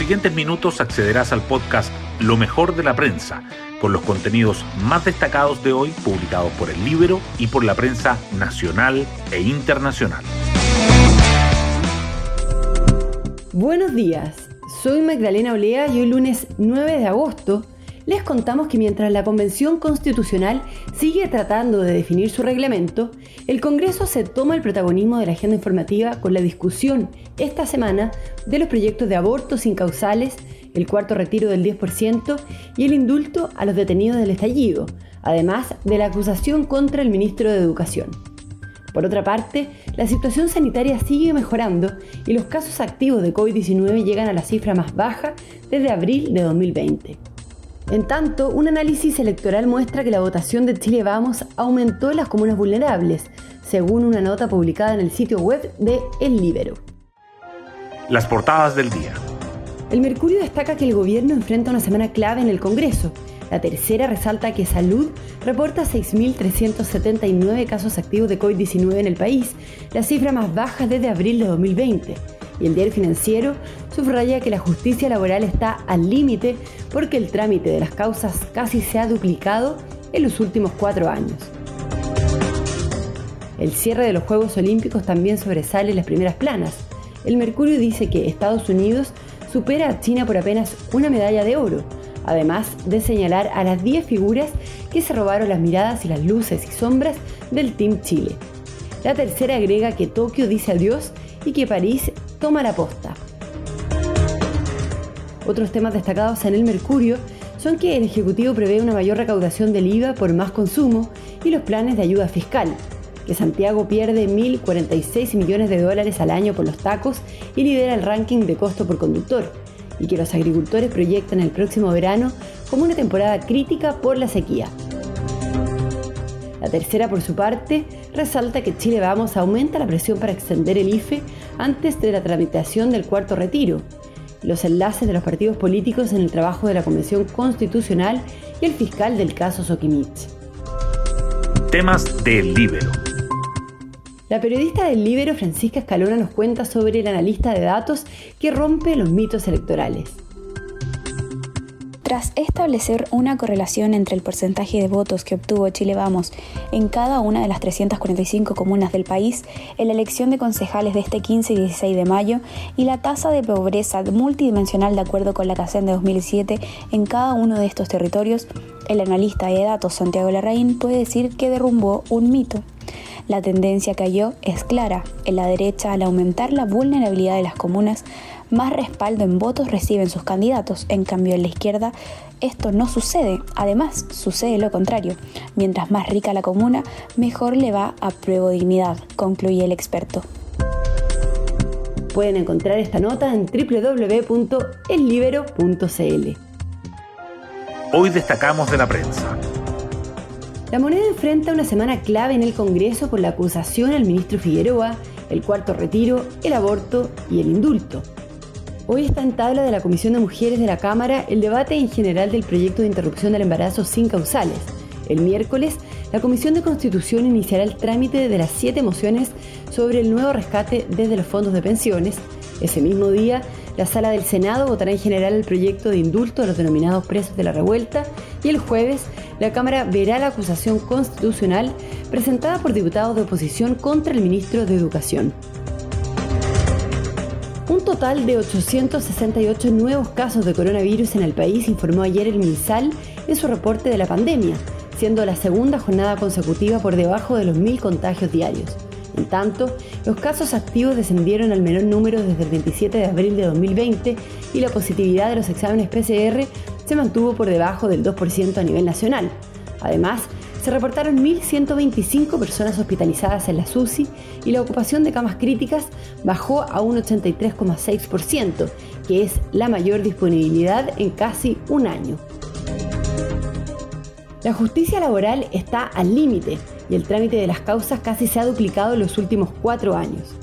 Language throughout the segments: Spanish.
siguientes minutos accederás al podcast Lo mejor de la prensa, con los contenidos más destacados de hoy publicados por el Libro y por la prensa nacional e internacional. Buenos días, soy Magdalena Olea y hoy lunes 9 de agosto les contamos que mientras la Convención Constitucional sigue tratando de definir su reglamento, el Congreso se toma el protagonismo de la agenda informativa con la discusión esta semana de los proyectos de abortos incausales, el cuarto retiro del 10% y el indulto a los detenidos del estallido, además de la acusación contra el ministro de Educación. Por otra parte, la situación sanitaria sigue mejorando y los casos activos de COVID-19 llegan a la cifra más baja desde abril de 2020. En tanto, un análisis electoral muestra que la votación de Chile Vamos aumentó en las comunas vulnerables, según una nota publicada en el sitio web de El Libero. Las portadas del día. El Mercurio destaca que el gobierno enfrenta una semana clave en el Congreso. La tercera resalta que Salud reporta 6.379 casos activos de COVID-19 en el país, la cifra más baja desde abril de 2020 y el diario financiero subraya que la justicia laboral está al límite porque el trámite de las causas casi se ha duplicado en los últimos cuatro años. El cierre de los Juegos Olímpicos también sobresale en las primeras planas. El Mercurio dice que Estados Unidos supera a China por apenas una medalla de oro, además de señalar a las 10 figuras que se robaron las miradas y las luces y sombras del Team Chile. La tercera agrega que Tokio dice adiós y que París toma la posta. Otros temas destacados en el Mercurio son que el Ejecutivo prevé una mayor recaudación del IVA por más consumo y los planes de ayuda fiscal, que Santiago pierde 1.046 millones de dólares al año por los tacos y lidera el ranking de costo por conductor, y que los agricultores proyectan el próximo verano como una temporada crítica por la sequía. La tercera, por su parte, resalta que Chile Vamos aumenta la presión para extender el IFE antes de la tramitación del cuarto retiro, los enlaces de los partidos políticos en el trabajo de la Convención Constitucional y el fiscal del caso Sokimich. Temas del Libero. La periodista del Libero, Francisca Escalona, nos cuenta sobre el analista de datos que rompe los mitos electorales. Tras establecer una correlación entre el porcentaje de votos que obtuvo Chile Vamos en cada una de las 345 comunas del país en la elección de concejales de este 15 y 16 de mayo y la tasa de pobreza multidimensional de acuerdo con la CACEN de 2007 en cada uno de estos territorios, el analista de datos Santiago Larraín puede decir que derrumbó un mito. La tendencia cayó es clara. En la derecha, al aumentar la vulnerabilidad de las comunas, más respaldo en votos reciben sus candidatos. En cambio, en la izquierda esto no sucede. Además, sucede lo contrario. Mientras más rica la comuna, mejor le va a prueba dignidad, concluye el experto. Pueden encontrar esta nota en www.ellibero.cl. Hoy destacamos de la prensa. La moneda enfrenta una semana clave en el Congreso por la acusación al ministro Figueroa, el cuarto retiro, el aborto y el indulto. Hoy está en tabla de la Comisión de Mujeres de la Cámara el debate en general del proyecto de interrupción del embarazo sin causales. El miércoles, la Comisión de Constitución iniciará el trámite de las siete mociones sobre el nuevo rescate desde los fondos de pensiones. Ese mismo día, la Sala del Senado votará en general el proyecto de indulto a los denominados presos de la revuelta y el jueves, la Cámara verá la acusación constitucional presentada por diputados de oposición contra el ministro de Educación. Un total de 868 nuevos casos de coronavirus en el país informó ayer el MinSal en su reporte de la pandemia, siendo la segunda jornada consecutiva por debajo de los mil contagios diarios. En tanto, los casos activos descendieron al menor número desde el 27 de abril de 2020 y la positividad de los exámenes PCR se mantuvo por debajo del 2% a nivel nacional. Además, se reportaron 1.125 personas hospitalizadas en la SUSI y la ocupación de camas críticas bajó a un 83,6%, que es la mayor disponibilidad en casi un año. La justicia laboral está al límite y el trámite de las causas casi se ha duplicado en los últimos cuatro años.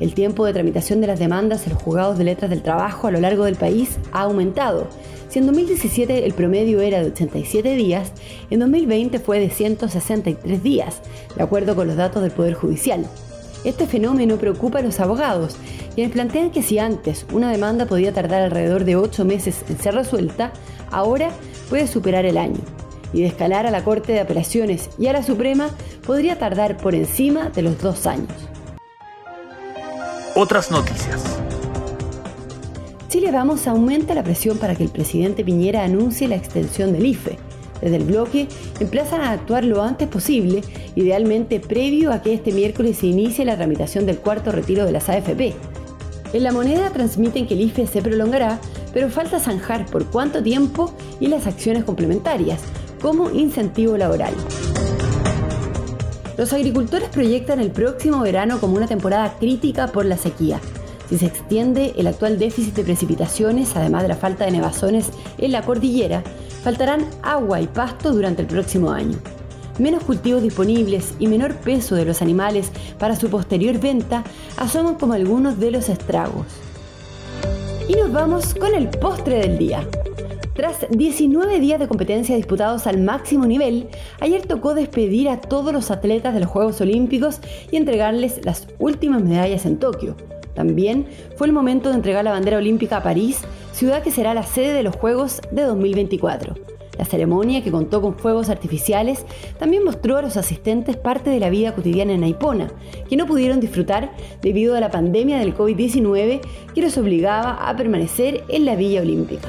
El tiempo de tramitación de las demandas en los juzgados de letras del trabajo a lo largo del país ha aumentado si en 2017 el promedio era de 87 días, en 2020 fue de 163 días, de acuerdo con los datos del Poder Judicial. Este fenómeno preocupa a los abogados, quienes plantean que si antes una demanda podía tardar alrededor de ocho meses en ser resuelta, ahora puede superar el año. Y de escalar a la Corte de Apelaciones y a la Suprema podría tardar por encima de los dos años. Otras noticias. Chile Vamos aumenta la presión para que el presidente Piñera anuncie la extensión del IFE. Desde el bloque emplazan a actuar lo antes posible, idealmente previo a que este miércoles se inicie la tramitación del cuarto retiro de las AFP. En la moneda transmiten que el IFE se prolongará, pero falta zanjar por cuánto tiempo y las acciones complementarias, como incentivo laboral. Los agricultores proyectan el próximo verano como una temporada crítica por la sequía. Si se extiende el actual déficit de precipitaciones, además de la falta de nevazones en la cordillera, faltarán agua y pasto durante el próximo año. Menos cultivos disponibles y menor peso de los animales para su posterior venta asoman como algunos de los estragos. Y nos vamos con el postre del día. Tras 19 días de competencia disputados al máximo nivel, ayer tocó despedir a todos los atletas de los Juegos Olímpicos y entregarles las últimas medallas en Tokio. También fue el momento de entregar la bandera olímpica a París, ciudad que será la sede de los Juegos de 2024. La ceremonia, que contó con fuegos artificiales, también mostró a los asistentes parte de la vida cotidiana en Naipona, que no pudieron disfrutar debido a la pandemia del COVID-19 que los obligaba a permanecer en la Villa Olímpica.